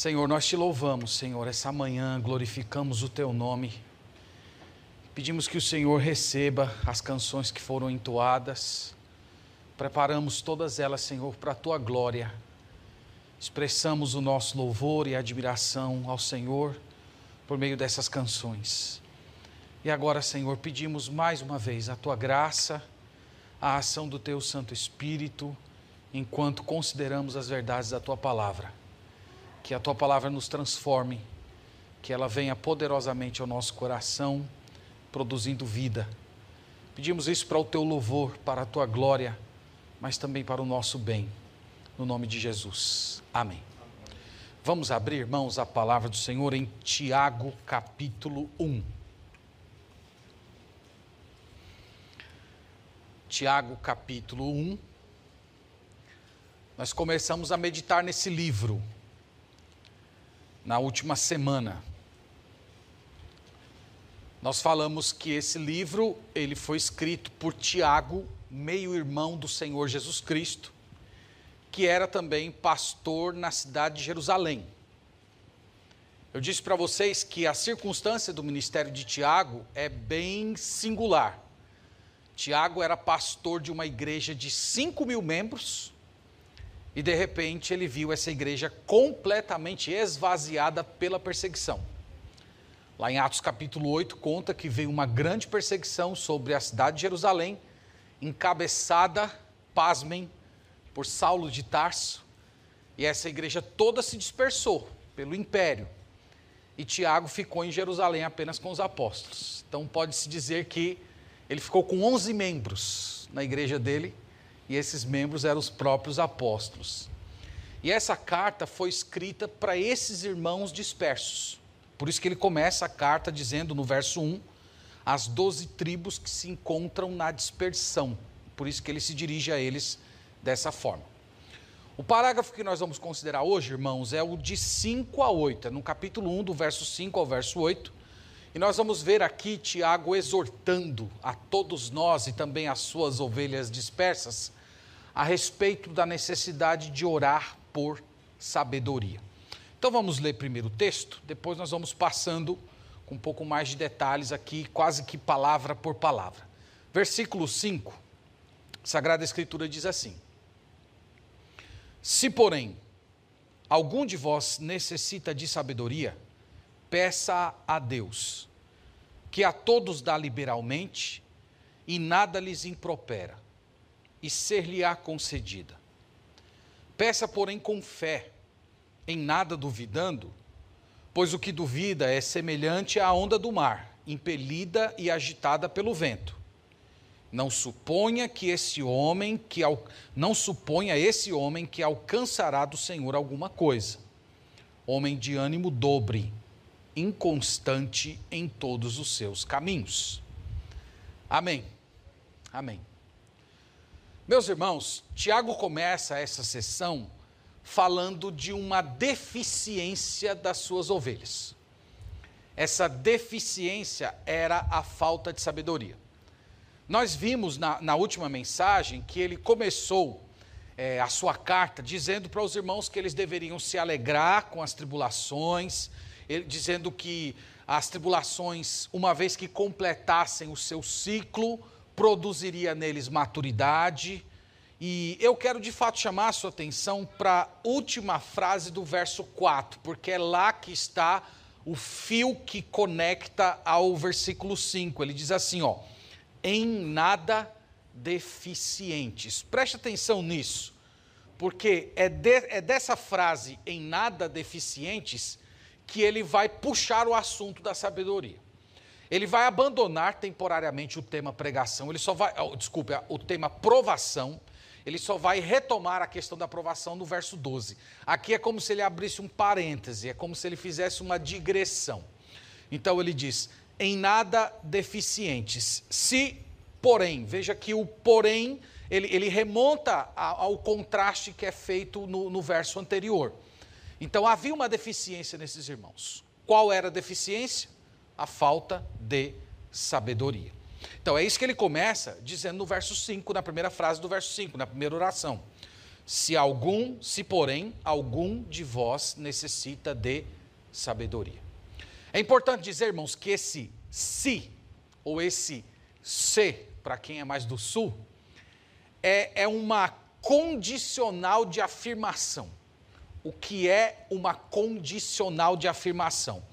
Senhor, nós te louvamos, Senhor, essa manhã glorificamos o teu nome. Pedimos que o Senhor receba as canções que foram entoadas. Preparamos todas elas, Senhor, para a tua glória. Expressamos o nosso louvor e admiração ao Senhor por meio dessas canções. E agora, Senhor, pedimos mais uma vez a tua graça, a ação do teu Santo Espírito, enquanto consideramos as verdades da tua palavra que a tua palavra nos transforme, que ela venha poderosamente ao nosso coração, produzindo vida. Pedimos isso para o teu louvor, para a tua glória, mas também para o nosso bem, no nome de Jesus. Amém. Vamos abrir, irmãos, a palavra do Senhor em Tiago, capítulo 1. Tiago, capítulo 1. Nós começamos a meditar nesse livro na última semana. Nós falamos que esse livro, ele foi escrito por Tiago, meio-irmão do Senhor Jesus Cristo, que era também pastor na cidade de Jerusalém. Eu disse para vocês que a circunstância do ministério de Tiago é bem singular. Tiago era pastor de uma igreja de 5 mil membros, e de repente ele viu essa igreja completamente esvaziada pela perseguição. Lá em Atos capítulo 8 conta que veio uma grande perseguição sobre a cidade de Jerusalém, encabeçada, pasmem, por Saulo de Tarso, e essa igreja toda se dispersou pelo império. E Tiago ficou em Jerusalém apenas com os apóstolos. Então pode-se dizer que ele ficou com 11 membros na igreja dele e esses membros eram os próprios apóstolos. E essa carta foi escrita para esses irmãos dispersos. Por isso que ele começa a carta dizendo no verso 1, as doze tribos que se encontram na dispersão. Por isso que ele se dirige a eles dessa forma. O parágrafo que nós vamos considerar hoje, irmãos, é o de 5 a 8, é no capítulo 1, do verso 5 ao verso 8. E nós vamos ver aqui Tiago exortando a todos nós e também as suas ovelhas dispersas a respeito da necessidade de orar por sabedoria. Então vamos ler primeiro o texto, depois nós vamos passando com um pouco mais de detalhes aqui, quase que palavra por palavra. Versículo 5, Sagrada Escritura diz assim: Se, porém, algum de vós necessita de sabedoria, peça a Deus, que a todos dá liberalmente e nada lhes impropera e ser-lhe-á concedida. Peça, porém, com fé, em nada duvidando, pois o que duvida é semelhante à onda do mar, impelida e agitada pelo vento. Não suponha que esse homem que não suponha esse homem que alcançará do Senhor alguma coisa. Homem de ânimo dobre, inconstante em todos os seus caminhos. Amém. Amém. Meus irmãos, Tiago começa essa sessão falando de uma deficiência das suas ovelhas. Essa deficiência era a falta de sabedoria. Nós vimos na, na última mensagem que ele começou é, a sua carta dizendo para os irmãos que eles deveriam se alegrar com as tribulações, ele, dizendo que as tribulações, uma vez que completassem o seu ciclo, produziria neles maturidade. E eu quero de fato chamar a sua atenção para a última frase do verso 4, porque é lá que está o fio que conecta ao versículo 5. Ele diz assim, ó: "Em nada deficientes". Preste atenção nisso, porque é, de, é dessa frase em nada deficientes que ele vai puxar o assunto da sabedoria. Ele vai abandonar temporariamente o tema pregação, ele só vai, oh, desculpe, o tema provação, ele só vai retomar a questão da aprovação no verso 12. Aqui é como se ele abrisse um parêntese, é como se ele fizesse uma digressão. Então ele diz: em nada deficientes, se, porém, veja que o porém, ele, ele remonta ao contraste que é feito no, no verso anterior. Então havia uma deficiência nesses irmãos. Qual era a deficiência? A falta de sabedoria. Então é isso que ele começa dizendo no verso 5, na primeira frase do verso 5, na primeira oração. Se algum, se porém, algum de vós necessita de sabedoria. É importante dizer, irmãos, que esse se, ou esse se, para quem é mais do sul, é, é uma condicional de afirmação. O que é uma condicional de afirmação?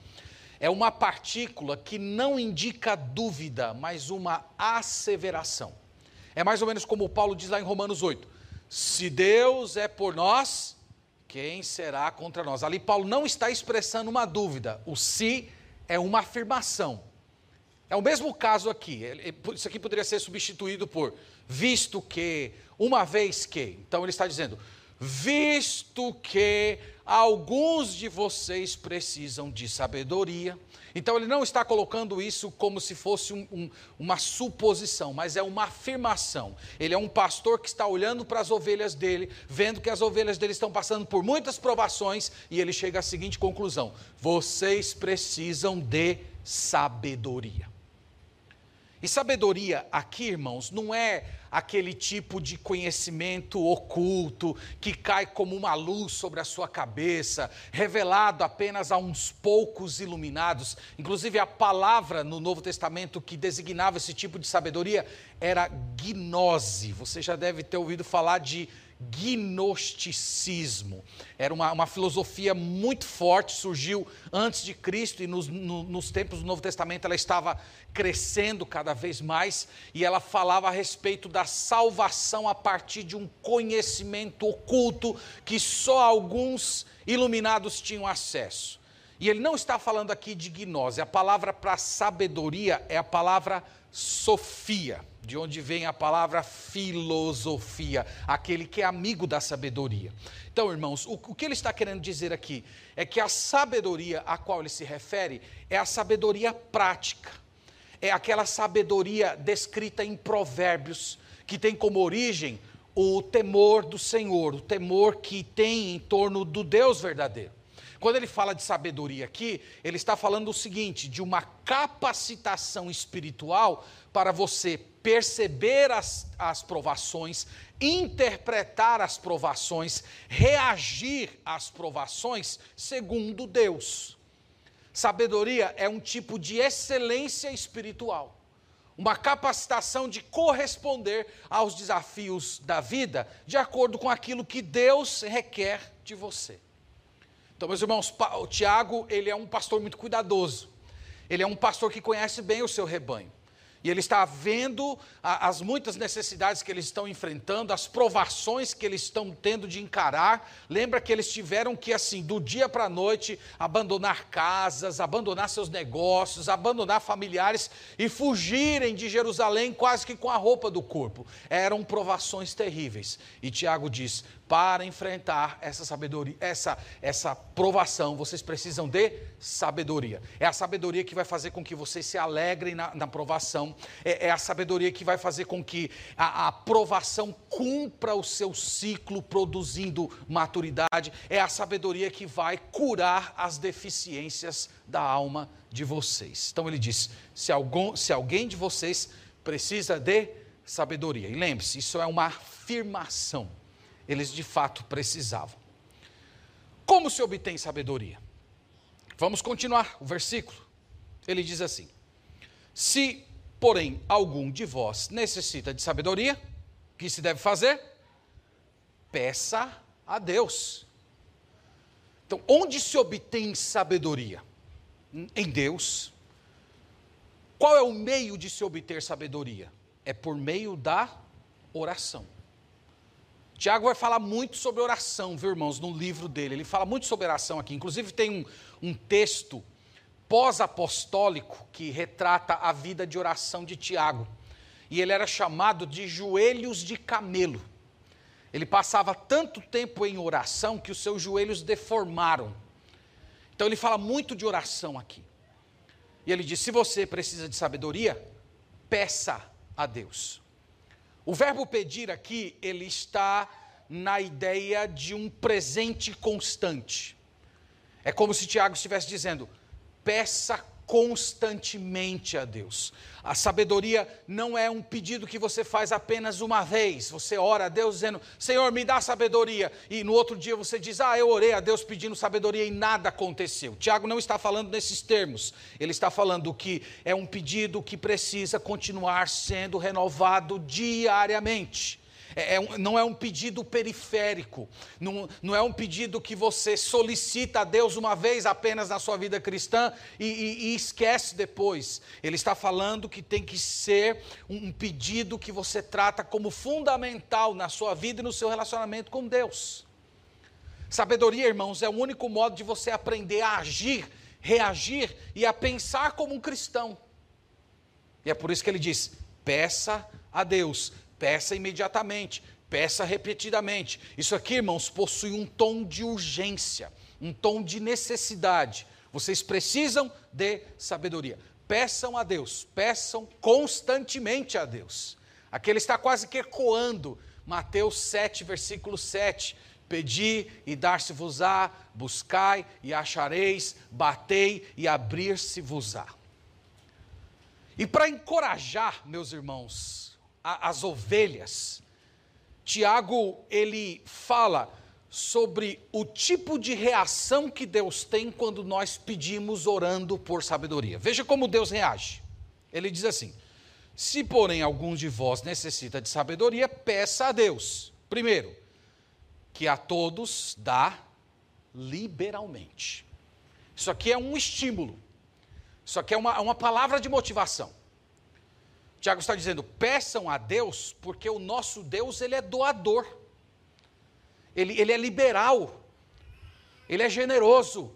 É uma partícula que não indica dúvida, mas uma asseveração. É mais ou menos como Paulo diz lá em Romanos 8: Se Deus é por nós, quem será contra nós? Ali Paulo não está expressando uma dúvida, o se é uma afirmação. É o mesmo caso aqui. Isso aqui poderia ser substituído por visto que, uma vez que. Então ele está dizendo: visto que alguns de vocês precisam de sabedoria. Então ele não está colocando isso como se fosse um, um, uma suposição, mas é uma afirmação. Ele é um pastor que está olhando para as ovelhas dele, vendo que as ovelhas dele estão passando por muitas provações, e ele chega à seguinte conclusão: vocês precisam de sabedoria. E sabedoria aqui, irmãos, não é aquele tipo de conhecimento oculto que cai como uma luz sobre a sua cabeça, revelado apenas a uns poucos iluminados. Inclusive, a palavra no Novo Testamento que designava esse tipo de sabedoria era gnose. Você já deve ter ouvido falar de gnosticismo. Era uma, uma filosofia muito forte, surgiu antes de Cristo e nos, no, nos tempos do Novo Testamento ela estava crescendo cada vez mais e ela falava a respeito da salvação a partir de um conhecimento oculto que só alguns iluminados tinham acesso. E ele não está falando aqui de gnose, a palavra para sabedoria é a palavra sofia de onde vem a palavra filosofia, aquele que é amigo da sabedoria. Então, irmãos, o, o, que ele está querendo dizer aqui é que a sabedoria a qual ele se refere é a sabedoria prática, é aquela sabedoria descrita em Provérbios, que tem como origem o temor do Senhor, o temor que tem em torno do Deus verdadeiro. Quando ele fala de sabedoria aqui, ele está falando o seguinte: de uma capacitação espiritual para você perceber as, as provações, interpretar as provações, reagir às provações segundo Deus. Sabedoria é um tipo de excelência espiritual, uma capacitação de corresponder aos desafios da vida de acordo com aquilo que Deus requer de você. Então, meus irmãos, o Tiago, ele é um pastor muito cuidadoso. Ele é um pastor que conhece bem o seu rebanho. E ele está vendo as muitas necessidades que eles estão enfrentando, as provações que eles estão tendo de encarar. Lembra que eles tiveram que, assim, do dia para a noite, abandonar casas, abandonar seus negócios, abandonar familiares e fugirem de Jerusalém quase que com a roupa do corpo. Eram provações terríveis. E Tiago diz: para enfrentar essa sabedoria, essa, essa provação, vocês precisam de sabedoria. É a sabedoria que vai fazer com que vocês se alegrem na, na provação, é, é, a sabedoria que vai fazer com que a, a provação cumpra o seu ciclo produzindo maturidade, é a sabedoria que vai curar as deficiências da alma de vocês. Então ele diz: se, algum, se alguém de vocês precisa de sabedoria, e lembre-se, isso é uma afirmação eles de fato precisavam. Como se obtém sabedoria? Vamos continuar o versículo. Ele diz assim: Se, porém, algum de vós necessita de sabedoria, o que se deve fazer? Peça a Deus. Então, onde se obtém sabedoria? Em Deus. Qual é o meio de se obter sabedoria? É por meio da oração. Tiago vai falar muito sobre oração, viu, irmãos, no livro dele. Ele fala muito sobre oração aqui. Inclusive, tem um, um texto pós-apostólico que retrata a vida de oração de Tiago. E ele era chamado de joelhos de camelo. Ele passava tanto tempo em oração que os seus joelhos deformaram. Então, ele fala muito de oração aqui. E ele diz: se você precisa de sabedoria, peça a Deus. O verbo pedir aqui, ele está na ideia de um presente constante. É como se Tiago estivesse dizendo: peça constantemente a Deus. A sabedoria não é um pedido que você faz apenas uma vez. Você ora a Deus dizendo: Senhor, me dá sabedoria. E no outro dia você diz: Ah, eu orei a Deus pedindo sabedoria e nada aconteceu. Tiago não está falando nesses termos. Ele está falando que é um pedido que precisa continuar sendo renovado diariamente. É, é não é um pedido periférico, não, não é um pedido que você solicita a Deus uma vez apenas na sua vida cristã e, e, e esquece depois. Ele está falando que tem que ser um, um pedido que você trata como fundamental na sua vida e no seu relacionamento com Deus. Sabedoria, irmãos, é o único modo de você aprender a agir, reagir e a pensar como um cristão. E é por isso que ele diz: peça a Deus Peça imediatamente, peça repetidamente. Isso aqui, irmãos, possui um tom de urgência, um tom de necessidade. Vocês precisam de sabedoria. Peçam a Deus, peçam constantemente a Deus. Aqui ele está quase que ecoando Mateus 7, versículo 7. Pedi e dar-se-vos-á, buscai e achareis, batei e abrir-se-vos-á. E para encorajar, meus irmãos, as ovelhas, Tiago ele fala sobre o tipo de reação que Deus tem quando nós pedimos orando por sabedoria. Veja como Deus reage. Ele diz assim: Se, porém, alguns de vós necessita de sabedoria, peça a Deus. Primeiro, que a todos dá liberalmente. Isso aqui é um estímulo. Isso aqui é uma, uma palavra de motivação. Tiago está dizendo: peçam a Deus, porque o nosso Deus ele é doador, ele, ele é liberal, ele é generoso.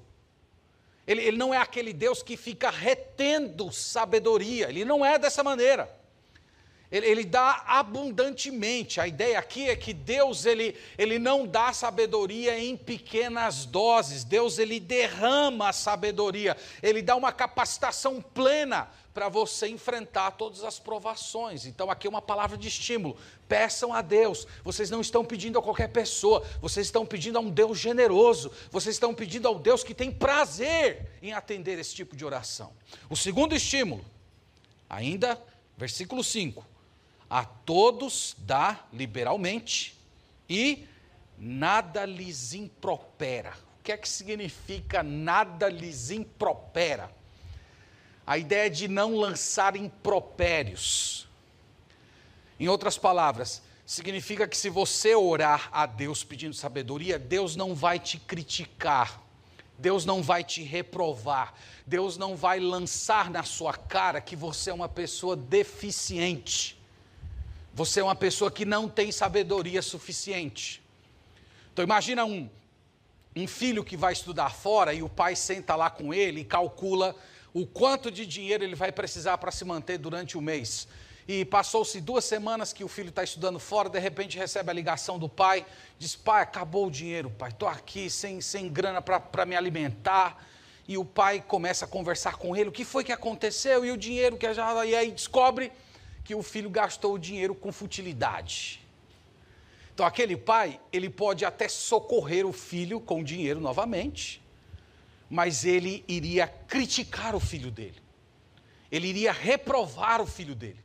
Ele, ele não é aquele Deus que fica retendo sabedoria, ele não é dessa maneira. Ele, ele, dá abundantemente. A ideia aqui é que Deus ele, ele não dá sabedoria em pequenas doses. Deus ele derrama a sabedoria. Ele dá uma capacitação plena para você enfrentar todas as provações. Então, aqui é uma palavra de estímulo. Peçam a Deus. Vocês não estão pedindo a qualquer pessoa, vocês estão pedindo a um Deus generoso, vocês estão pedindo ao Deus que tem prazer em atender esse tipo de oração. O segundo estímulo, ainda, versículo 5: A todos dá liberalmente e nada lhes impropera. O que é que significa nada lhes impropera? A ideia de não lançar impropérios. Em outras palavras, significa que se você orar a Deus pedindo sabedoria, Deus não vai te criticar, Deus não vai te reprovar, Deus não vai lançar na sua cara que você é uma pessoa deficiente, você é uma pessoa que não tem sabedoria suficiente. Então imagina um, um filho que vai estudar fora e o pai senta lá com ele e calcula o quanto de dinheiro ele vai precisar para se manter durante o mês. E passou-se duas semanas que o filho está estudando fora, de repente recebe a ligação do pai, diz: Pai, acabou o dinheiro, pai, estou aqui sem, sem grana para me alimentar. E o pai começa a conversar com ele: o que foi que aconteceu? E o dinheiro que já. E aí descobre que o filho gastou o dinheiro com futilidade. Então, aquele pai, ele pode até socorrer o filho com dinheiro novamente, mas ele iria criticar o filho dele. Ele iria reprovar o filho dele.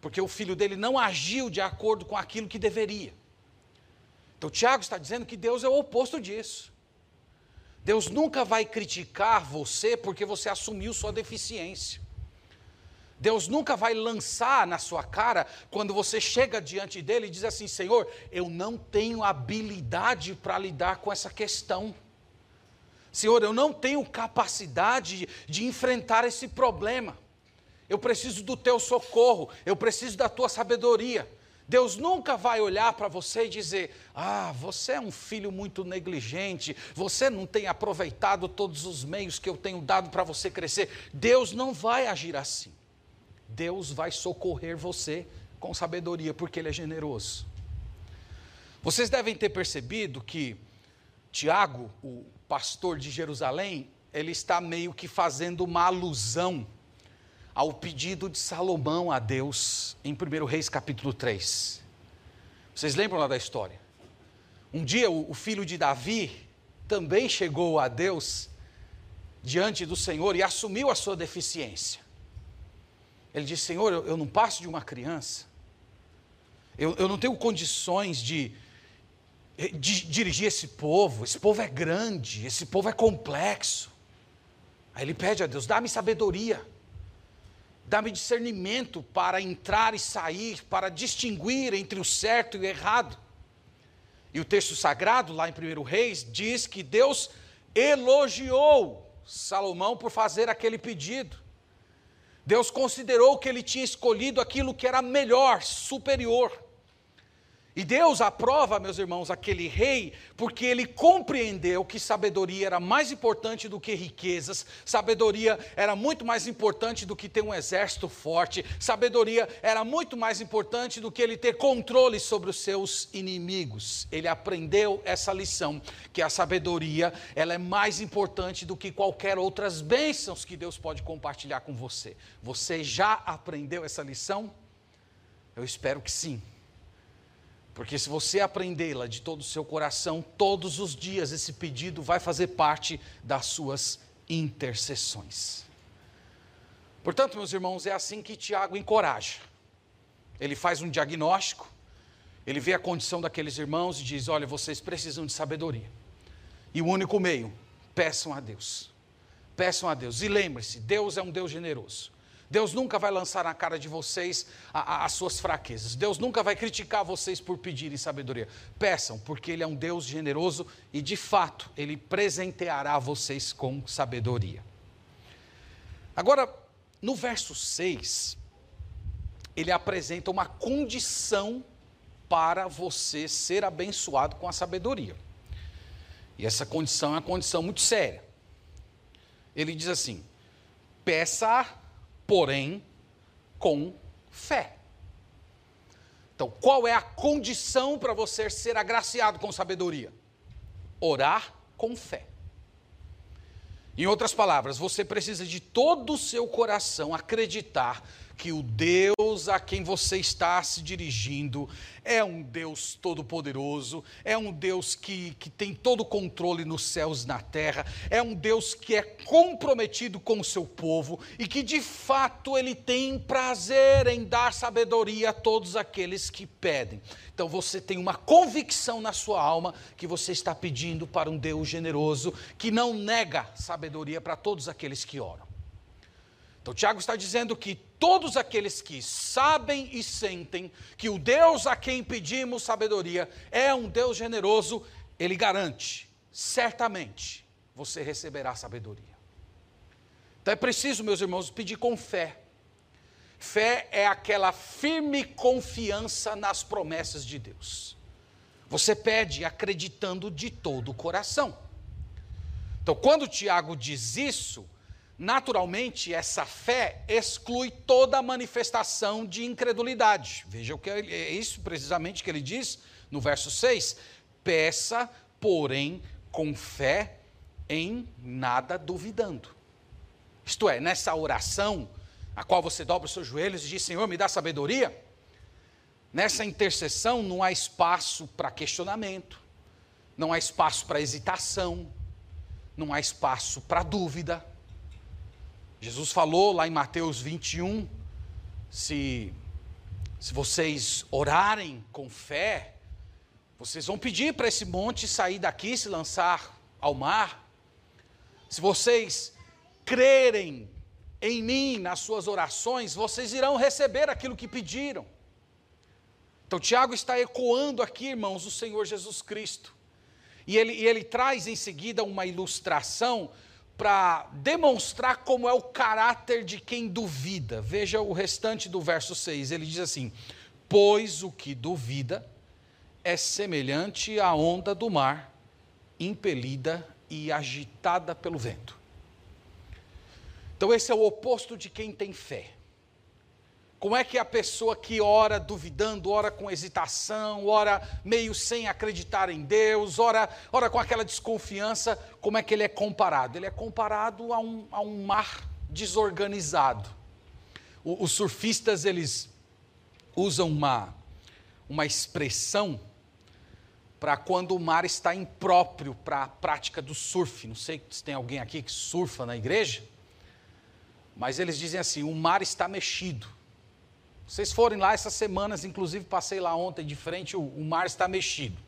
Porque o filho dele não agiu de acordo com aquilo que deveria. Então, Tiago está dizendo que Deus é o oposto disso. Deus nunca vai criticar você porque você assumiu sua deficiência. Deus nunca vai lançar na sua cara quando você chega diante dele e diz assim: Senhor, eu não tenho habilidade para lidar com essa questão. Senhor, eu não tenho capacidade de enfrentar esse problema. Eu preciso do teu socorro, eu preciso da tua sabedoria. Deus nunca vai olhar para você e dizer: Ah, você é um filho muito negligente, você não tem aproveitado todos os meios que eu tenho dado para você crescer. Deus não vai agir assim. Deus vai socorrer você com sabedoria, porque Ele é generoso. Vocês devem ter percebido que Tiago, o pastor de Jerusalém, ele está meio que fazendo uma alusão ao pedido de Salomão a Deus em 1 Reis capítulo 3. Vocês lembram lá da história? Um dia o, filho de Davi também chegou a Deus diante do Senhor e assumiu a sua deficiência. Ele disse: Senhor, eu, não passo de uma criança, eu, eu não tenho condições de dirigir esse povo, esse povo é grande, esse povo é complexo. Aí ele pede a Deus: dá-me sabedoria, dá-me discernimento para entrar e sair, para distinguir entre o certo e o errado. E o texto sagrado, lá em 1 Reis, diz que Deus elogiou Salomão por fazer aquele pedido. Deus considerou que ele tinha escolhido aquilo que era melhor, superior. E Deus aprova, meus irmãos, aquele rei, porque ele compreendeu que sabedoria era mais importante do que riquezas, sabedoria era muito mais importante do que ter um exército forte, sabedoria era muito mais importante do que ele ter controle sobre os seus inimigos. Ele aprendeu essa lição, que a sabedoria, ela é mais importante do que qualquer outras bênçãos que Deus pode compartilhar com você. Você já aprendeu essa lição? Eu espero que sim. Porque se você aprendê-la de todo o seu coração, todos os dias esse pedido vai fazer parte das suas intercessões. Portanto, meus irmãos, é assim que Tiago encoraja. Ele faz um diagnóstico, ele vê a condição daqueles irmãos e diz: Olha, vocês precisam de sabedoria. E o único meio, peçam a Deus. Peçam a Deus. E lembre-se: Deus é um Deus generoso. Deus nunca vai lançar na cara de vocês a, a, as suas fraquezas. Deus nunca vai criticar vocês por pedirem sabedoria. Peçam, porque Ele é um Deus generoso e, de fato, Ele presenteará vocês com sabedoria. Agora, no verso 6, ele apresenta uma condição para você ser abençoado com a sabedoria. E essa condição é uma condição muito séria. Ele diz assim: peça porém com fé. Então, qual é a condição para você ser agraciado com sabedoria? Orar com fé. Em outras palavras, você precisa de todo o seu coração acreditar que o Deus a quem você está se dirigindo é um Deus todo-poderoso, é um Deus que, que tem todo o controle nos céus e na terra, é um Deus que é comprometido com o seu povo e que de fato ele tem prazer em dar sabedoria a todos aqueles que pedem. Então você tem uma convicção na sua alma que você está pedindo para um Deus generoso que não nega sabedoria para todos aqueles que oram. Então, Tiago está dizendo que todos aqueles que sabem e sentem que o Deus a quem pedimos sabedoria é um Deus generoso, ele garante, certamente, você receberá sabedoria. Então é preciso, meus irmãos, pedir com fé. Fé é aquela firme confiança nas promessas de Deus. Você pede acreditando de todo o coração. Então, quando Tiago diz isso, naturalmente, essa fé exclui toda manifestação de incredulidade. Veja o que é, isso precisamente que ele diz no verso 6: peça, porém, com fé, em nada duvidando. Isto é, nessa oração, a qual você dobra os seus joelhos e diz: Senhor, me dá sabedoria. Nessa intercessão não há espaço para questionamento, não há espaço para hesitação, não há espaço para dúvida Jesus falou lá em Mateus 21, se, se vocês orarem com fé, vocês vão pedir para esse monte sair daqui, se lançar ao mar. Se vocês crerem em mim nas suas orações, vocês irão receber aquilo que pediram. Então, Tiago está ecoando aqui, irmãos, o Senhor Jesus Cristo. E ele, e ele traz em seguida uma ilustração para demonstrar como é o caráter de quem duvida. Veja o restante do verso 6. Ele diz assim: Pois o que duvida é semelhante à onda do mar, impelida e agitada pelo vento. Então, esse é o oposto de quem tem fé. Como é que a pessoa que ora duvidando, ora com hesitação, ora meio sem acreditar em Deus, ora, ora com aquela desconfiança, como é que ele é comparado? Ele é comparado a um, a um mar desorganizado. O, os surfistas, eles usam uma, uma expressão para quando o mar está impróprio para a prática do surf. Não sei se tem alguém aqui que surfa na igreja, mas eles dizem assim: o mar está mexido. Vocês forem lá essas semanas, inclusive passei lá ontem de frente, o, o mar está mexido.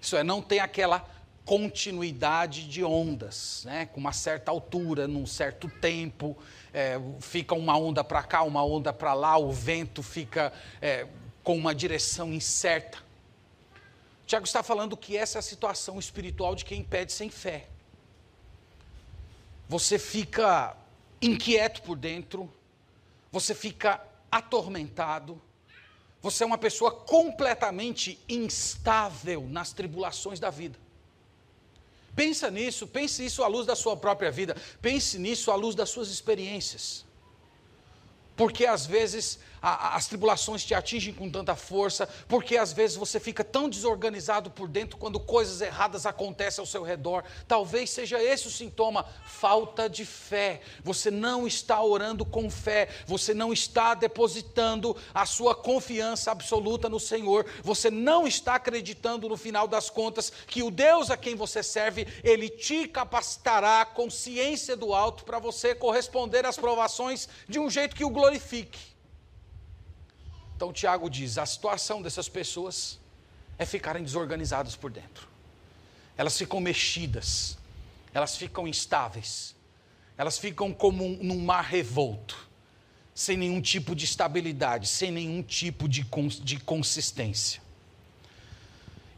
Isso é, não tem aquela continuidade de ondas, né? com uma certa altura, num certo tempo, é, fica uma onda para cá, uma onda para lá, o vento fica é, com uma direção incerta. Tiago está falando que essa é a situação espiritual de quem pede sem fé. Você fica inquieto por dentro, você fica atormentado, você é uma pessoa completamente instável nas tribulações da vida. Pensa nisso, pense isso à luz da sua própria vida, pense nisso à luz das suas experiências. Porque às vezes a, as tribulações te atingem com tanta força, porque às vezes você fica tão desorganizado por dentro quando coisas erradas acontecem ao seu redor. Talvez seja esse o sintoma, falta de fé. Você não está orando com fé, você não está depositando a sua confiança absoluta no Senhor, você não está acreditando no final das contas que o Deus a quem você serve, ele te capacitará com ciência do alto para você corresponder às provações de um jeito que o glorifique. Então Tiago diz: a situação dessas pessoas é ficarem desorganizadas por dentro. Elas ficam mexidas, elas ficam instáveis, elas ficam como um, num mar revolto, sem nenhum tipo de estabilidade, sem nenhum tipo de, de consistência.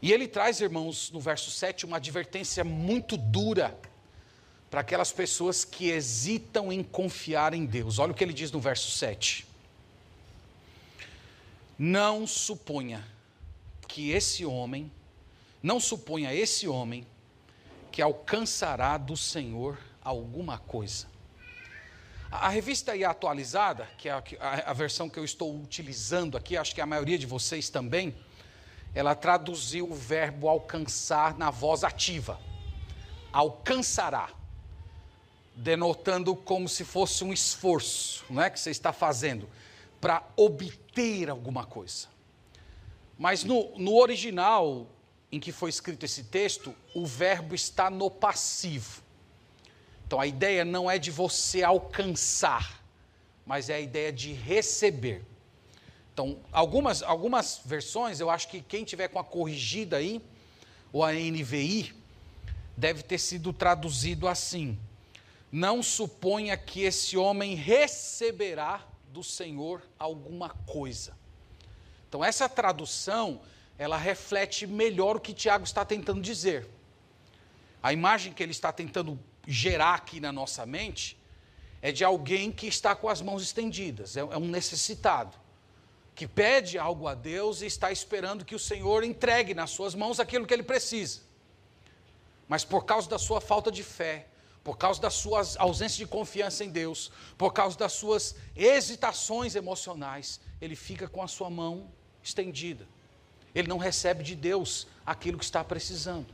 E ele traz, irmãos, no verso 7, uma advertência muito dura para aquelas pessoas que hesitam em confiar em Deus. Olha o que ele diz no verso 7. Não suponha que esse homem, não suponha esse homem que alcançará do Senhor alguma coisa. A, revista aí atualizada, que é a, a, versão que eu estou utilizando aqui, acho que a maioria de vocês também, ela traduziu o verbo alcançar na voz ativa. Alcançará denotando como se fosse um esforço, não é que você está fazendo para obter alguma coisa. Mas no, no original em que foi escrito esse texto, o verbo está no passivo. Então a ideia não é de você alcançar, mas é a ideia de receber. Então, algumas, algumas versões, eu acho que quem tiver com a corrigida aí, ou a NVI, deve ter sido traduzido assim: Não suponha que esse homem receberá do Senhor alguma coisa. Então, essa tradução, ela reflete melhor o que Tiago está tentando dizer. A imagem que ele está tentando gerar aqui na nossa mente é de alguém que está com as mãos estendidas, é, é um necessitado, que pede algo a Deus e está esperando que o Senhor entregue nas suas mãos aquilo que ele precisa. Mas por causa da sua falta de fé, por causa das suas ausências de confiança em Deus, por causa das suas hesitações emocionais, ele fica com a sua mão estendida. Ele não recebe de Deus aquilo que está precisando.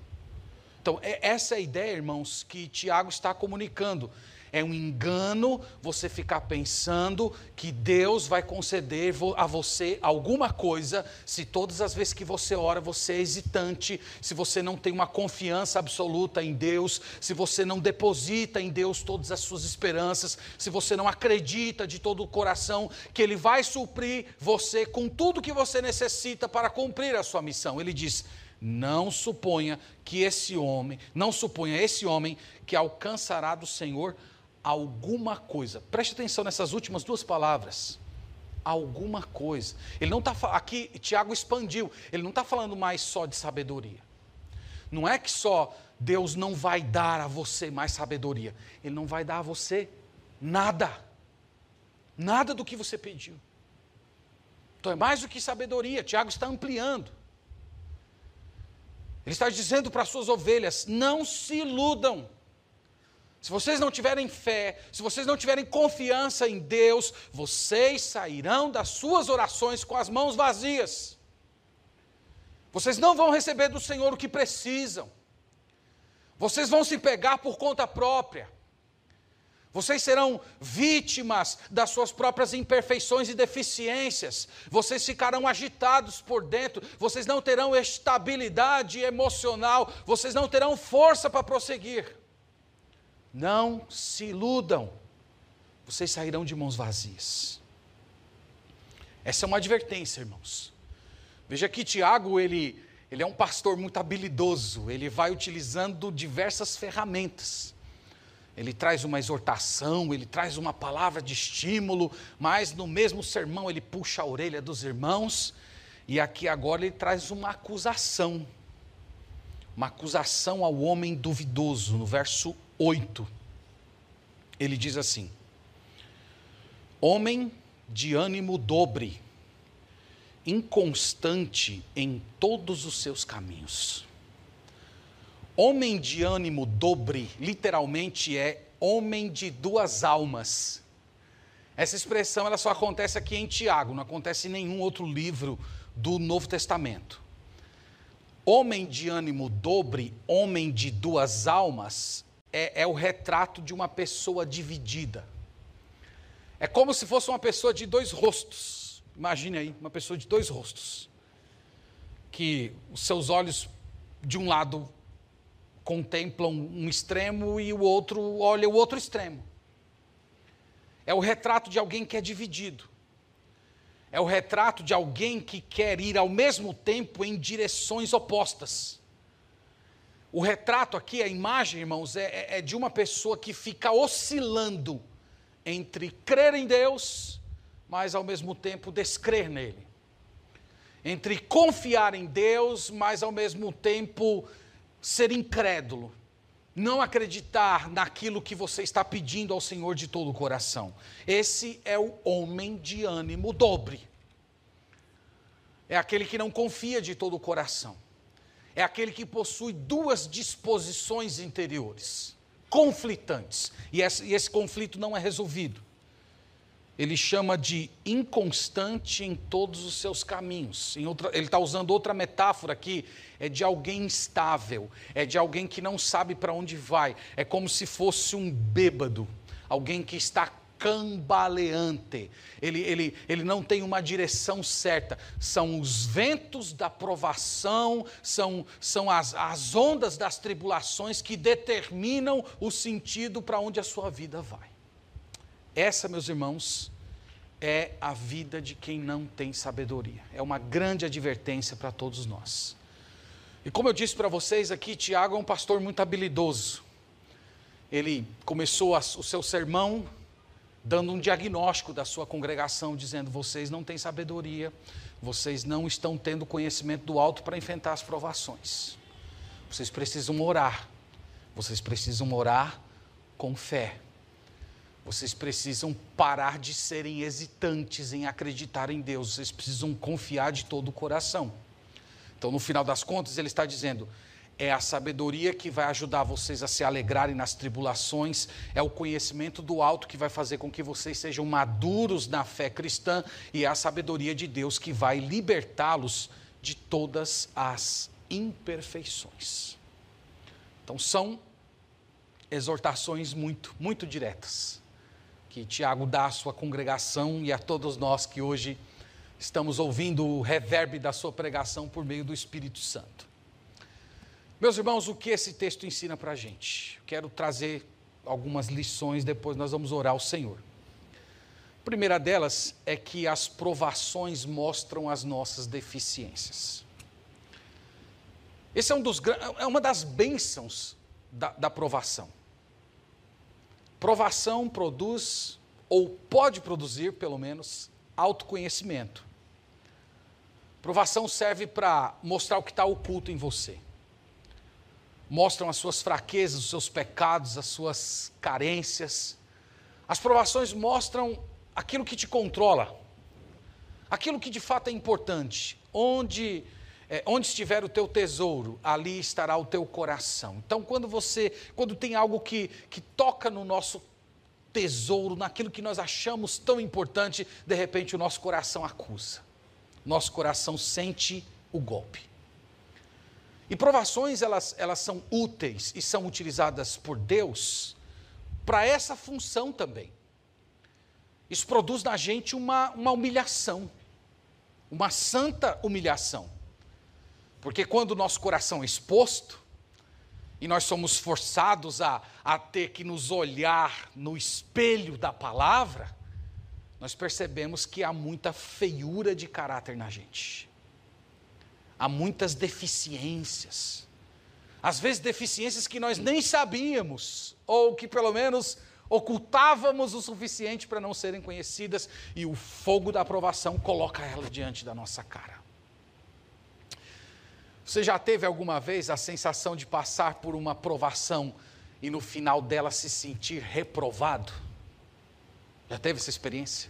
Então, é essa é a ideia, irmãos, que Tiago está comunicando. É um engano você ficar pensando que Deus vai conceder a você alguma coisa se todas as vezes que você ora você é hesitante, se você não tem uma confiança absoluta em Deus, se você não deposita em Deus todas as suas esperanças, se você não acredita de todo o coração que Ele vai suprir você com tudo que você necessita para cumprir a sua missão. Ele diz: não suponha que esse homem, não suponha esse homem que alcançará do Senhor alguma coisa. Preste atenção nessas últimas duas palavras. Alguma coisa. Ele não está aqui. Tiago expandiu. Ele não está falando mais só de sabedoria. Não é que só Deus não vai dar a você mais sabedoria. Ele não vai dar a você nada. Nada do que você pediu. Então é mais do que sabedoria. Tiago está ampliando. Ele está dizendo para as suas ovelhas: não se iludam. Se vocês não tiverem fé, se vocês não tiverem confiança em Deus, vocês sairão das suas orações com as mãos vazias. Vocês não vão receber do Senhor o que precisam. Vocês vão se pegar por conta própria. Vocês serão vítimas das suas próprias imperfeições e deficiências. Vocês ficarão agitados por dentro. Vocês não terão estabilidade emocional. Vocês não terão força para prosseguir. Não se iludam. Vocês sairão de mãos vazias. Essa é uma advertência, irmãos. Veja que Tiago, ele, ele é um pastor muito habilidoso. Ele vai utilizando diversas ferramentas ele traz uma exortação, ele traz uma palavra de estímulo, mas no mesmo sermão ele puxa a orelha dos irmãos, e aqui agora ele traz uma acusação, uma acusação ao homem duvidoso, no verso 8. Ele diz assim: Homem de ânimo dobre, inconstante em todos os seus caminhos. Homem de ânimo dobre, literalmente é homem de duas almas. Essa expressão ela só acontece aqui em Tiago, não acontece em nenhum outro livro do Novo Testamento. Homem de ânimo dobre, homem de duas almas, é, é o retrato de uma pessoa dividida. É como se fosse uma pessoa de dois rostos. Imagine aí, uma pessoa de dois rostos. Que os seus olhos, de um lado, contemplam um extremo e o outro olha o outro extremo. É o retrato de alguém que é dividido. É o retrato de alguém que quer ir ao mesmo tempo em direções opostas. O retrato aqui, a imagem, irmãos, é, é, é de uma pessoa que fica oscilando entre crer em Deus, mas ao mesmo tempo descrer nele. Entre confiar em Deus, mas ao mesmo tempo ser incrédulo, não acreditar naquilo que você está pedindo ao Senhor de todo o coração. Esse é o homem de ânimo dobre. É aquele que não confia de todo o coração. É aquele que possui duas disposições interiores, conflitantes, e esse, e esse conflito não é resolvido ele chama de inconstante em todos os seus caminhos. Outra, ele está usando outra metáfora aqui, é de alguém instável, é de alguém que não sabe para onde vai, é como se fosse um bêbado, alguém que está cambaleante, ele, ele, ele não tem uma direção certa, são os ventos da provação, são, são as, as ondas das tribulações que determinam o sentido para onde a sua vida vai. Essa, meus irmãos, é a vida de quem não tem sabedoria. É uma grande advertência para todos nós. E como eu disse para vocês aqui, Tiago é um pastor muito habilidoso. Ele começou o seu sermão dando um diagnóstico da sua congregação, dizendo: vocês não têm sabedoria, vocês não estão tendo conhecimento do alto para enfrentar as provações. Vocês precisam orar, vocês precisam orar com fé. Vocês precisam parar de serem hesitantes em acreditar em Deus, vocês precisam confiar de todo o coração. Então, no final das contas, ele está dizendo: é a sabedoria que vai ajudar vocês a se alegrarem nas tribulações, é o conhecimento do alto que vai fazer com que vocês sejam maduros na fé cristã, e é a sabedoria de Deus que vai libertá-los de todas as imperfeições. Então, são exortações muito, muito diretas que Tiago dá à sua congregação e a todos nós que hoje estamos ouvindo o reverb da sua pregação por meio do Espírito Santo. Meus irmãos, o que esse texto ensina para a gente? Quero trazer algumas lições, depois nós vamos orar ao Senhor. A primeira delas é que as provações mostram as nossas deficiências. Esse é, um dos, é uma das bênçãos da, da provação. Provação produz, ou pode produzir, pelo menos, autoconhecimento. Provação serve para mostrar o que está oculto em você. Mostram as suas fraquezas, os seus pecados, as suas carências. As provações mostram aquilo que te controla, aquilo que de fato é importante, onde é, onde estiver o teu tesouro, ali estará o teu coração. Então, quando você, quando tem algo que, que toca no nosso tesouro, naquilo que nós achamos tão importante, de repente o nosso coração acusa. Nosso coração sente o golpe. E provações, elas, elas são úteis e são utilizadas por Deus para essa função também. Isso produz na gente uma, uma humilhação, uma santa humilhação. Porque quando o nosso coração é exposto, e nós somos forçados a, a ter que nos olhar no espelho da palavra, nós percebemos que há muita feiura de caráter na gente. Há muitas deficiências. Às vezes, deficiências que nós nem sabíamos, ou que pelo menos ocultávamos o suficiente para não serem conhecidas, e o fogo da aprovação coloca ela diante da nossa cara. Você já teve alguma vez a sensação de passar por uma provação e no final dela se sentir reprovado? Já teve essa experiência?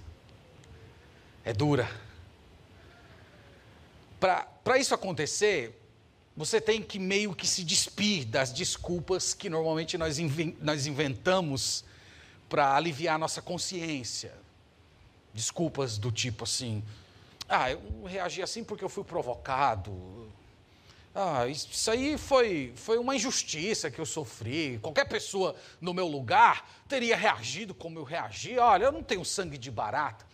É dura. Para isso acontecer, você tem que meio que se despir das desculpas que normalmente nós, nós inventamos para aliviar nossa consciência. Desculpas do tipo assim: ah, eu reagi assim porque eu fui provocado. Ah, isso aí foi, foi uma injustiça que eu sofri. Qualquer pessoa no meu lugar teria reagido como eu reagi. Olha, eu não tenho sangue de barata.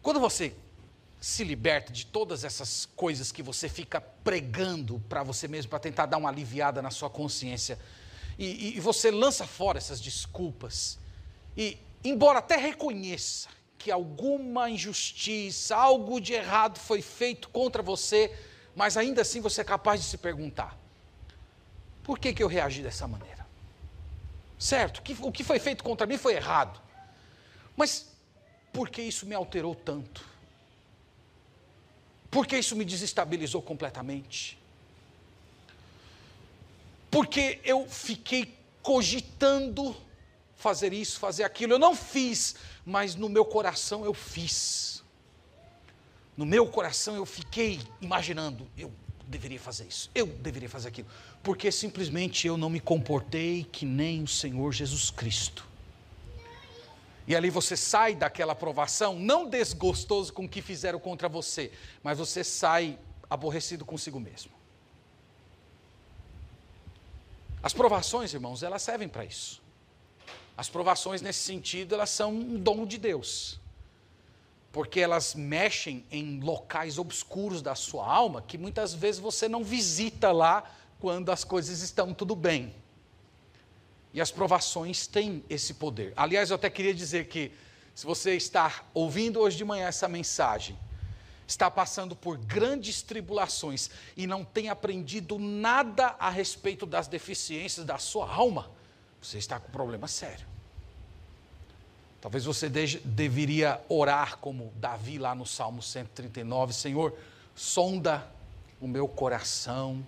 Quando você se liberta de todas essas coisas que você fica pregando para você mesmo, para tentar dar uma aliviada na sua consciência, e, e você lança fora essas desculpas, e embora até reconheça que alguma injustiça, algo de errado foi feito contra você, mas ainda assim você é capaz de se perguntar: por que, que eu reagi dessa maneira? Certo, o que foi feito contra mim foi errado, mas por que isso me alterou tanto? Por que isso me desestabilizou completamente? Porque eu fiquei cogitando fazer isso, fazer aquilo. Eu não fiz, mas no meu coração eu fiz. No meu coração eu fiquei imaginando, eu deveria fazer isso, eu deveria fazer aquilo, porque simplesmente eu não me comportei que nem o Senhor Jesus Cristo. E ali você sai daquela aprovação, não desgostoso com o que fizeram contra você, mas você sai aborrecido consigo mesmo. As provações, irmãos, elas servem para isso. As provações, nesse sentido, elas são um dom de Deus. Porque elas mexem em locais obscuros da sua alma que muitas vezes você não visita lá quando as coisas estão tudo bem. E as provações têm esse poder. Aliás, eu até queria dizer que, se você está ouvindo hoje de manhã essa mensagem, está passando por grandes tribulações e não tem aprendido nada a respeito das deficiências da sua alma, você está com um problema sério. Talvez você de, deveria orar como Davi lá no Salmo 139, Senhor, sonda o meu coração,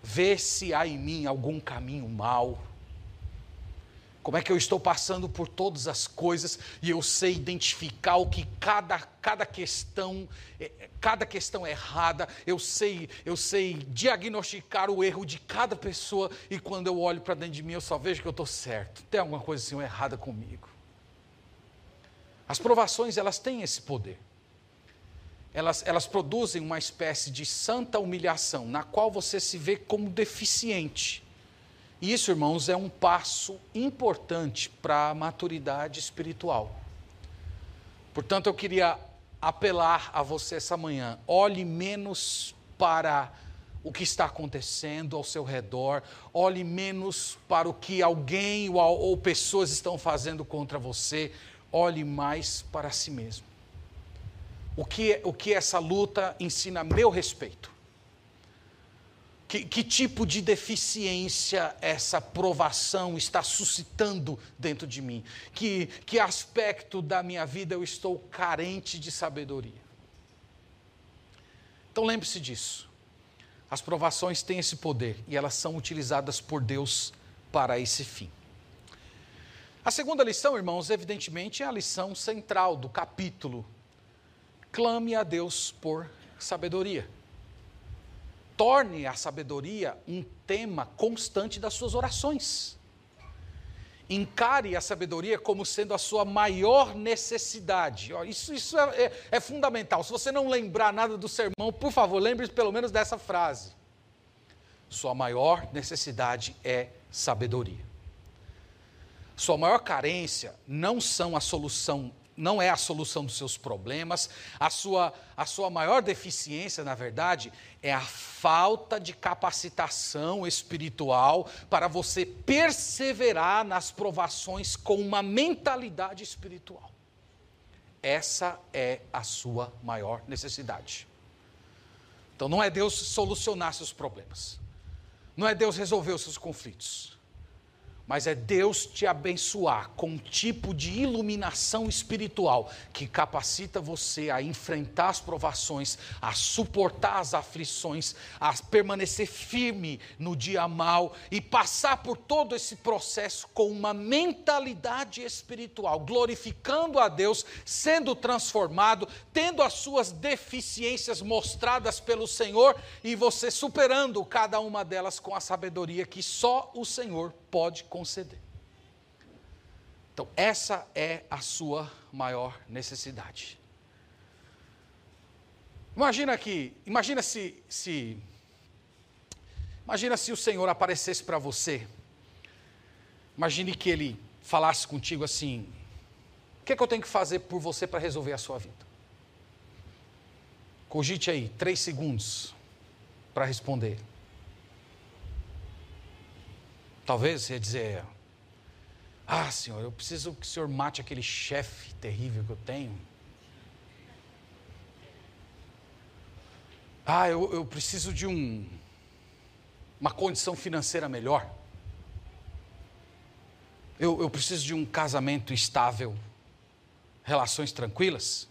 vê se há em mim algum caminho mau como é que eu estou passando por todas as coisas e eu sei identificar o que cada, cada questão, é, cada questão errada, eu sei, eu sei diagnosticar o erro de cada pessoa e quando eu olho para dentro de mim eu só vejo que eu estou certo. Tem alguma coisa assim errada comigo. As provações, elas têm esse poder. Elas, elas produzem uma espécie de santa humilhação, na qual você se vê como deficiente e isso, irmãos, é um passo importante para a maturidade espiritual. Portanto, eu queria apelar a você essa manhã: olhe menos para o que está acontecendo ao seu redor, olhe menos para o que alguém ou, ou pessoas estão fazendo contra você, olhe mais para si mesmo. O que, o que essa luta ensina a meu respeito? Que, que, tipo de deficiência essa provação está suscitando dentro de mim? Que, que aspecto da minha vida eu estou carente de sabedoria? Então lembre-se disso. As provações têm esse poder e elas são utilizadas por Deus para esse fim. A segunda lição, irmãos, evidentemente é a lição central do capítulo. Clame a Deus por sabedoria torne a sabedoria um tema constante das suas orações. Encare a sabedoria como sendo a sua maior necessidade. Isso, isso é, é, é fundamental. Se você não lembrar nada do sermão, por favor, lembre pelo menos dessa frase. Sua maior necessidade é sabedoria. Sua maior carência não são a solução, não é a solução dos seus problemas, a sua, a sua maior deficiência, na verdade, é a falta de capacitação espiritual para você perseverar nas provações com uma mentalidade espiritual. Essa é a sua maior necessidade. Então não é Deus solucionar seus problemas. Não é Deus resolver os seus conflitos mas é Deus te abençoar com um tipo de iluminação espiritual que capacita você a enfrentar as provações, a suportar as aflições, a permanecer firme no dia mal e passar por todo esse processo com uma mentalidade espiritual, glorificando a Deus, sendo transformado, tendo as suas deficiências mostradas pelo Senhor e você superando cada uma delas com a sabedoria que só o Senhor pode conceder. Então, essa é a sua maior necessidade. Imagina que, imagina se, se imagina se o Senhor aparecesse para você. Imagine que ele falasse contigo assim: "O que, é que eu tenho que fazer por você para resolver a sua vida?" Cogite aí, três segundos para responder. Talvez você dizer: Ah, Senhor, eu preciso que o Senhor mate aquele chefe terrível que eu tenho. Ah, eu, eu preciso de um, uma condição financeira melhor. Eu, eu preciso de um casamento estável, relações tranquilas.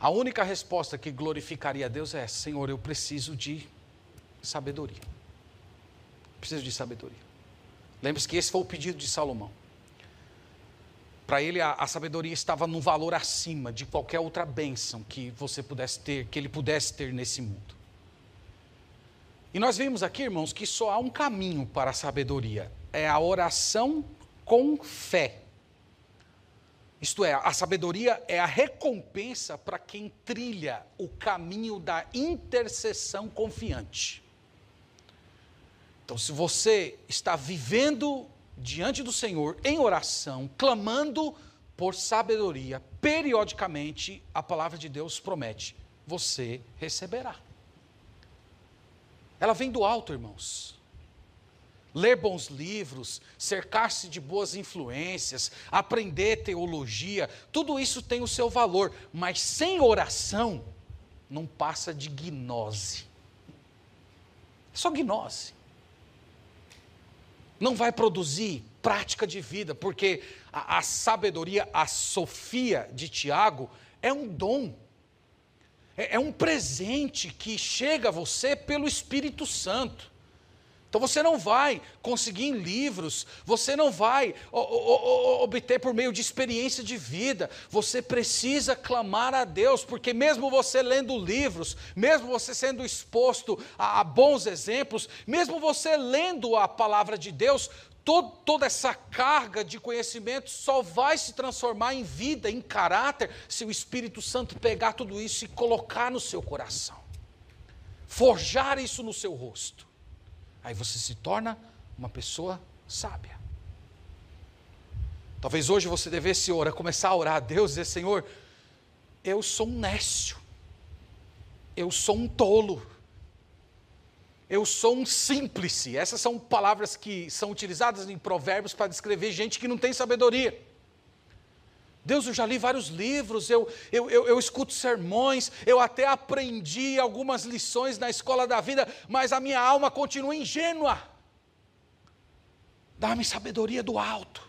A única resposta que glorificaria a Deus é: Senhor, eu preciso de sabedoria. Preciso de sabedoria. Lembre-se que esse foi o pedido de Salomão. Para ele, a, a, sabedoria estava num valor acima de qualquer outra bênção que você pudesse ter, que ele pudesse ter nesse mundo. E nós vimos aqui, irmãos, que só há um caminho para a sabedoria: é a oração com fé. Isto é, a sabedoria é a recompensa para quem trilha o caminho da intercessão confiante. Então, se você está vivendo diante do Senhor em oração, clamando por sabedoria, periodicamente a palavra de Deus promete: você receberá. Ela vem do alto, irmãos. Ler bons livros, cercar-se de boas influências, aprender teologia, tudo isso tem o seu valor, mas sem oração não passa de gnose. É só gnose não vai produzir prática de vida, porque a, a sabedoria, a Sofia de Tiago, é um dom, é, é um presente que chega a você pelo Espírito Santo. Então você não vai conseguir em livros, você não vai obter por meio de experiência de vida, você precisa clamar a Deus, porque mesmo você lendo livros, mesmo você sendo exposto a, bons exemplos, mesmo você lendo a palavra de Deus, todo, toda essa carga de conhecimento só vai se transformar em vida, em caráter, se o Espírito Santo pegar tudo isso e colocar no seu coração, forjar isso no seu rosto. Aí você se torna uma pessoa sábia. Talvez hoje você devesse orar, começar a orar a Deus e dizer: Senhor, eu sou um nécio, eu sou um tolo, eu sou um símplice. Essas são palavras que são utilizadas em provérbios para descrever gente que não tem sabedoria. Deus, eu já li vários livros, eu, eu, eu, eu, escuto sermões, eu até aprendi algumas lições na escola da vida, mas a minha alma continua ingênua. Dá-me sabedoria do alto.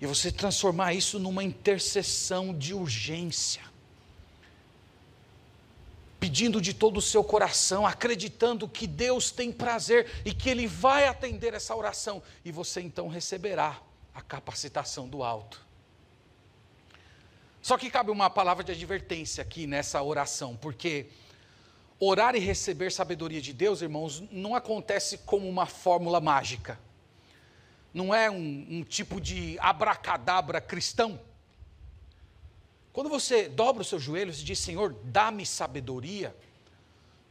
E você transformar isso numa intercessão de urgência. Pedindo de todo o seu coração, acreditando que Deus tem prazer e que Ele vai atender essa oração, e você então receberá a capacitação do alto. Só que cabe uma palavra de advertência aqui nessa oração, porque orar e receber sabedoria de Deus, irmãos, não acontece como uma fórmula mágica. Não é um, um tipo de abracadabra cristão. Quando você dobra os seus joelhos e diz, Senhor, dá-me sabedoria,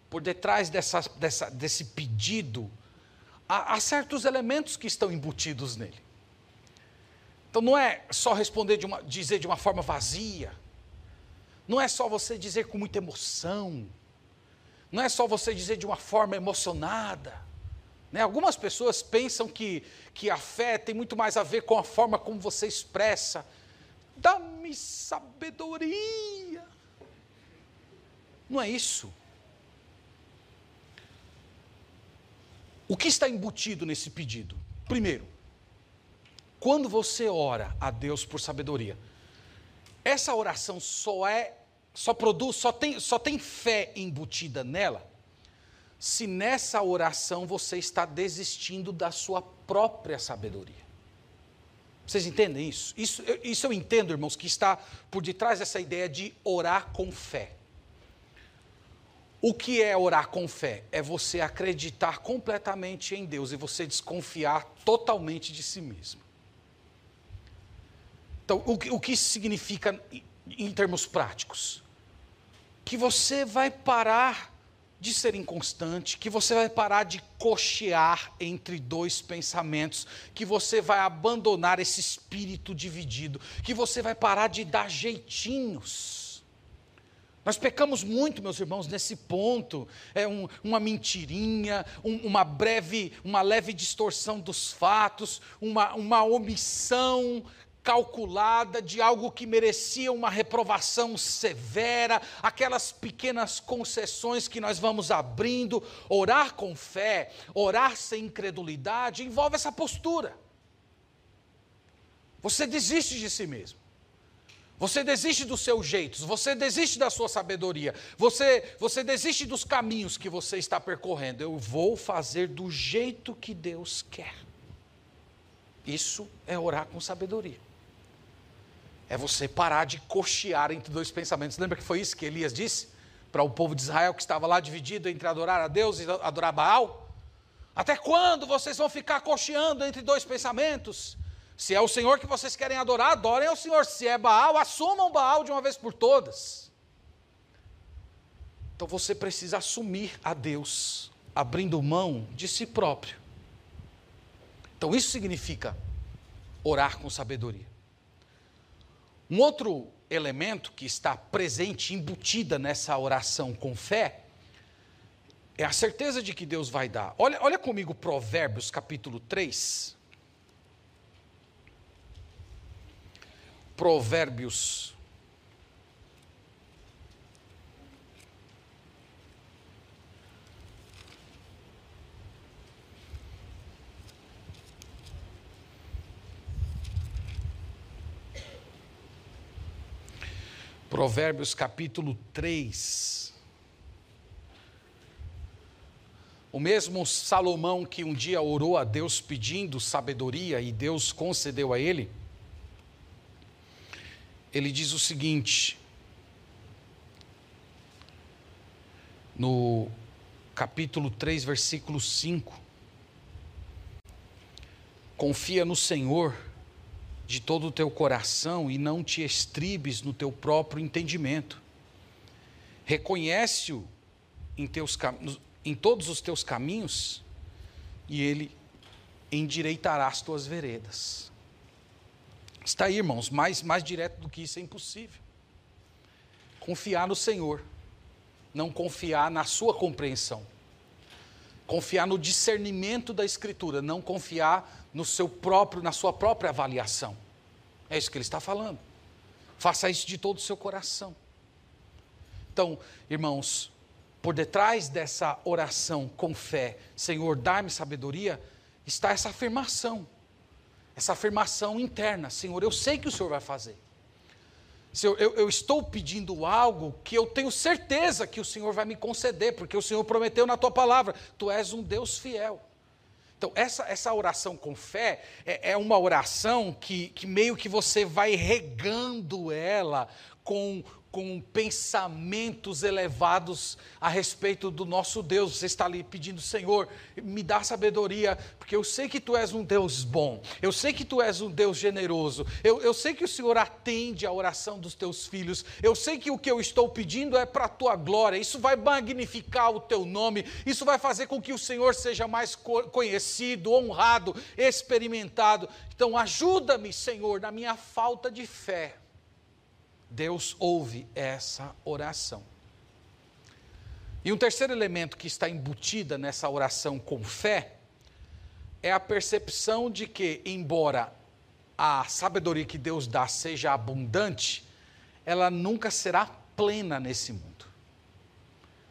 por detrás dessa, dessa, desse pedido, há, há, certos elementos que estão embutidos nele. Então não é só responder de uma, dizer de uma forma vazia, não é só você dizer com muita emoção, não é só você dizer de uma forma emocionada. Né? Algumas pessoas pensam que, que a fé tem muito mais a ver com a forma como você expressa. Dá-me sabedoria. Não é isso. O que está embutido nesse pedido? Primeiro, quando você ora a Deus por sabedoria, essa oração só é, só produz, só tem, só tem fé embutida nela, se nessa oração você está desistindo da sua própria sabedoria. Vocês entendem isso? Isso, isso eu entendo, irmãos, que está por detrás dessa ideia de orar com fé. O que é orar com fé? É você acreditar completamente em Deus e você desconfiar totalmente de si mesmo. Então, o que, o que isso significa em termos práticos? Que você vai parar de ser inconstante, que você vai parar de cochear entre dois pensamentos, que você vai abandonar esse espírito dividido, que você vai parar de dar jeitinhos nós pecamos muito, meus irmãos, nesse ponto. É um, uma mentirinha, um, uma breve, uma leve distorção dos fatos, uma, uma omissão calculada de algo que merecia uma reprovação severa, aquelas pequenas concessões que nós vamos abrindo. Orar com fé, orar sem incredulidade, envolve essa postura. Você desiste de si mesmo. Você desiste dos seus jeitos, você desiste da sua sabedoria, você, você desiste dos caminhos que você está percorrendo. Eu vou fazer do jeito que Deus quer. Isso é orar com sabedoria. É você parar de cochear entre dois pensamentos. Lembra que foi isso que Elias disse para o povo de Israel que estava lá dividido entre adorar a Deus e adorar Baal? Até quando vocês vão ficar cocheando entre dois pensamentos? Se é o Senhor que vocês querem adorar, adorem ao Senhor. Se é Baal, assumam Baal de uma vez por todas. Então você precisa assumir a Deus, abrindo mão de si próprio. Então isso significa orar com sabedoria. Um outro elemento que está presente, embutida nessa oração com fé, é a certeza de que Deus vai dar. Olha, olha comigo Provérbios capítulo 3. Provérbios. Provérbios capítulo 3. O mesmo Salomão que um dia orou a Deus pedindo sabedoria e Deus concedeu a ele ele diz o seguinte, no capítulo 3, versículo 5: Confia no Senhor de todo o teu coração e não te estribes no teu próprio entendimento. Reconhece-o em, em todos os teus caminhos e ele endireitará as tuas veredas. Está aí, irmãos, mais, mais direto do que isso é impossível. Confiar no Senhor, não confiar na sua compreensão. Confiar no discernimento da Escritura, não confiar no seu próprio, na sua própria avaliação. É isso que ele está falando. Faça isso de todo o seu coração. Então, irmãos, por detrás dessa oração com fé, Senhor, dá-me sabedoria, está essa afirmação essa afirmação interna: Senhor, eu sei que o Senhor vai fazer. Senhor, eu, eu, estou pedindo algo que eu tenho certeza que o Senhor vai me conceder, porque o Senhor prometeu na tua palavra: Tu és um Deus fiel. Então, essa, essa oração com fé é, é uma oração que, que meio que você vai regando ela com com pensamentos elevados a respeito do nosso Deus. Você está ali pedindo, Senhor, me dá sabedoria, porque eu sei que tu és um Deus bom, eu sei que tu és um Deus generoso, eu, eu sei que o Senhor atende a oração dos teus filhos, eu sei que o que eu estou pedindo é para a tua glória, isso vai magnificar o teu nome, isso vai fazer com que o Senhor seja mais conhecido, honrado, experimentado. Então, ajuda-me, Senhor, na minha falta de fé Deus ouve essa oração. E um terceiro elemento que está embutida nessa oração com fé é a percepção de que, embora a sabedoria que Deus dá seja abundante, ela nunca será plena nesse mundo.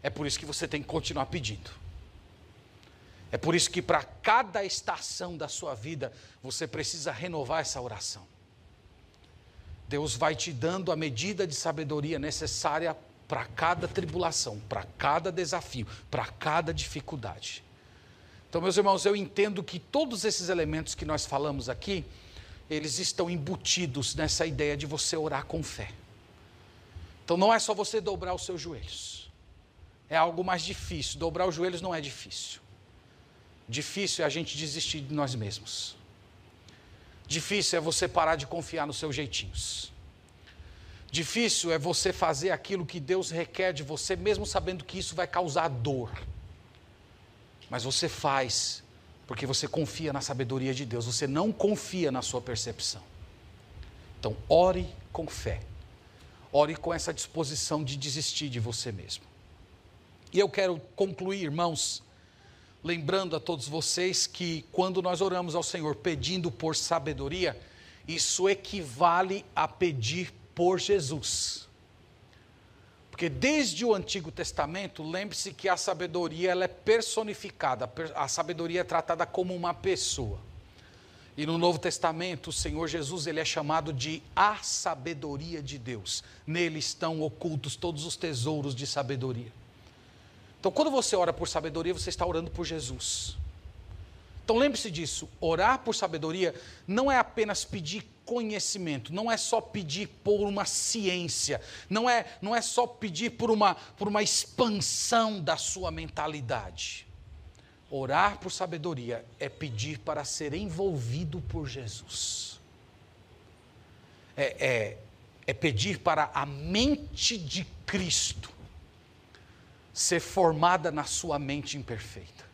É por isso que você tem que continuar pedindo. É por isso que para cada estação da sua vida você precisa renovar essa oração. Deus vai te dando a medida de sabedoria necessária para cada tribulação, para cada desafio, para cada dificuldade. Então, meus irmãos, eu entendo que todos esses elementos que nós falamos aqui, eles estão embutidos nessa ideia de você orar com fé. Então, não é só você dobrar os seus joelhos. É algo mais difícil. Dobrar os joelhos não é difícil. Difícil é a gente desistir de nós mesmos. Difícil é você parar de confiar nos seus jeitinhos. Difícil é você fazer aquilo que Deus requer de você, mesmo sabendo que isso vai causar dor. Mas você faz porque você confia na sabedoria de Deus, você não confia na sua percepção. Então, ore com fé. Ore com essa disposição de desistir de você mesmo. E eu quero concluir, irmãos, lembrando a todos vocês que quando nós oramos ao Senhor pedindo por sabedoria, isso equivale a pedir por Jesus. Porque desde o Antigo Testamento, lembre-se que a sabedoria ela é personificada, a sabedoria é tratada como uma pessoa. E no Novo Testamento, o Senhor Jesus ele é chamado de a sabedoria de Deus. Nele estão ocultos todos os tesouros de sabedoria. Então, quando você ora por sabedoria, você está orando por Jesus. Então, lembre-se disso: orar por sabedoria não é apenas pedir conhecimento, não é só pedir por uma ciência, não é, não é só pedir por uma, por uma expansão da sua mentalidade. Orar por sabedoria é pedir para ser envolvido por Jesus. É, é, é pedir para a mente de Cristo ser formada na sua mente imperfeita.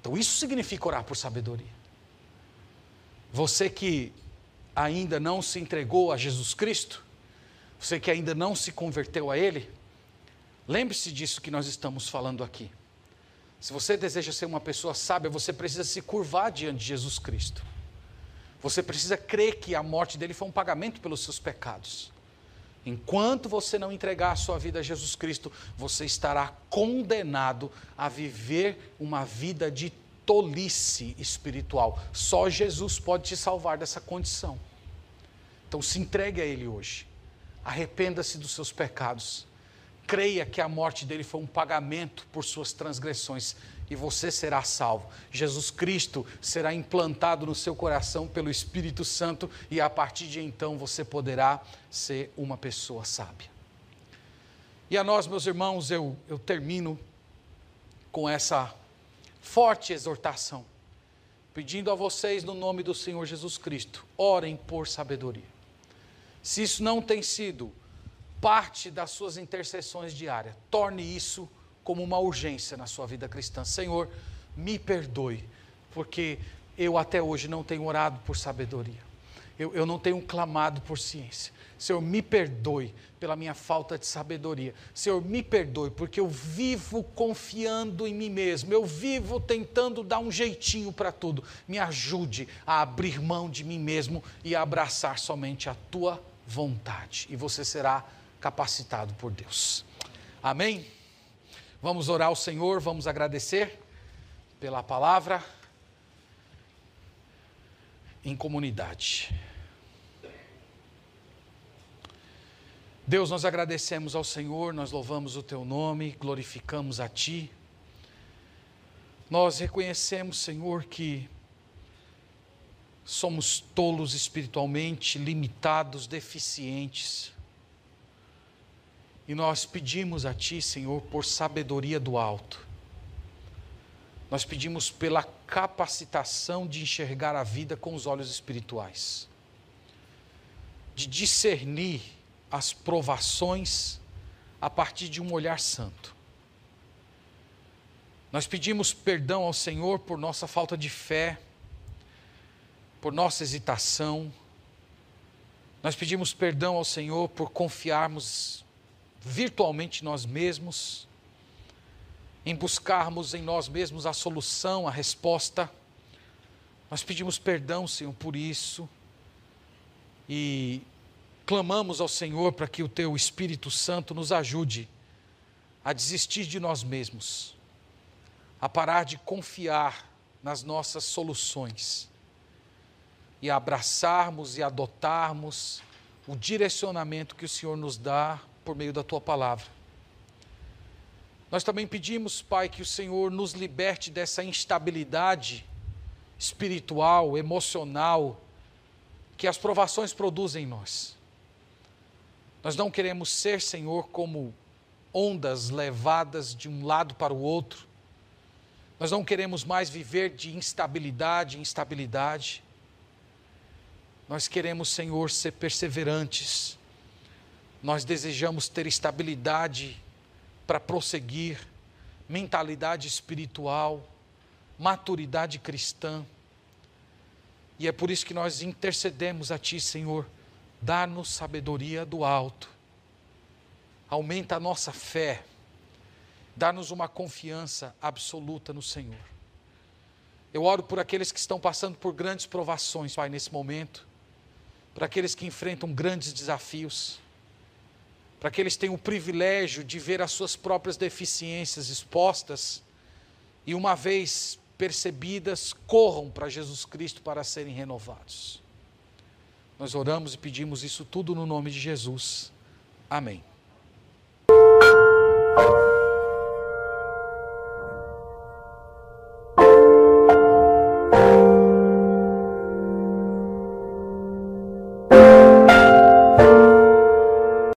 Então, isso significa orar por sabedoria. Você que ainda não se entregou a Jesus Cristo, você que ainda não se converteu a Ele, lembre-se disso que nós estamos falando aqui. Se você deseja ser uma pessoa sábia, você precisa se curvar diante de Jesus Cristo. Você precisa crer que a morte dele foi um pagamento pelos seus pecados. Enquanto você não entregar a sua vida a Jesus Cristo, você estará condenado a viver uma vida de tolice espiritual. Só Jesus pode te salvar dessa condição. Então se entregue a Ele hoje. Arrependa-se dos seus pecados. Creia que a morte dele foi um pagamento por suas transgressões e você será salvo. Jesus Cristo será implantado no seu coração pelo Espírito Santo e a partir de então você poderá ser uma pessoa sábia. E a nós, meus irmãos, eu, eu termino com essa forte exortação, pedindo a vocês, no nome do Senhor Jesus Cristo, orem por sabedoria. Se isso não tem sido parte das suas intercessões diárias, torne isso como uma urgência na sua vida cristã. Senhor, me perdoe, porque eu até hoje não tenho orado por sabedoria. Eu, eu, não tenho clamado por ciência. Senhor, me perdoe pela minha falta de sabedoria. Senhor, me perdoe, porque eu vivo confiando em mim mesmo. Eu vivo tentando dar um jeitinho para tudo. Me ajude a abrir mão de mim mesmo e a abraçar somente a tua vontade. E você será capacitado por Deus. Amém? Vamos orar ao Senhor, vamos agradecer pela palavra em comunidade. Deus, nós agradecemos ao Senhor, nós louvamos o Teu nome, glorificamos a Ti. Nós reconhecemos, Senhor, que somos tolos espiritualmente, limitados, deficientes. E nós pedimos a Ti, Senhor, por sabedoria do alto. Nós pedimos pela capacitação de enxergar a vida com os olhos espirituais, de discernir as provações a partir de um olhar santo. Nós pedimos perdão ao Senhor por nossa falta de fé, por nossa hesitação. Nós pedimos perdão ao Senhor por confiarmos virtualmente nós mesmos, em buscarmos em nós mesmos a solução, a resposta. Nós pedimos perdão, Senhor, por isso e clamamos ao Senhor para que o Teu Espírito Santo nos ajude a desistir de nós mesmos a parar de confiar nas nossas soluções e a abraçarmos e adotarmos o direcionamento que o Senhor nos dá por meio da tua palavra. Nós também pedimos, Pai, que o Senhor nos liberte dessa instabilidade espiritual, emocional, que as provações produzem em nós. Nós não queremos ser, Senhor, como ondas levadas de um lado para o outro, nós não queremos mais viver de instabilidade em instabilidade. Nós queremos, Senhor, ser perseverantes. Nós desejamos ter estabilidade para prosseguir, mentalidade espiritual, maturidade cristã. E é por isso que nós intercedemos a Ti, Senhor, dá-nos sabedoria do alto, aumenta a nossa fé Dá-nos uma confiança absoluta no Senhor. Eu oro por aqueles que estão passando por grandes provações, Pai, nesse momento, para aqueles que enfrentam grandes desafios, para que têm o privilégio de ver as suas próprias deficiências expostas e, uma vez percebidas, corram para Jesus Cristo para serem renovados. Nós oramos e pedimos isso tudo no nome de Jesus. Amém.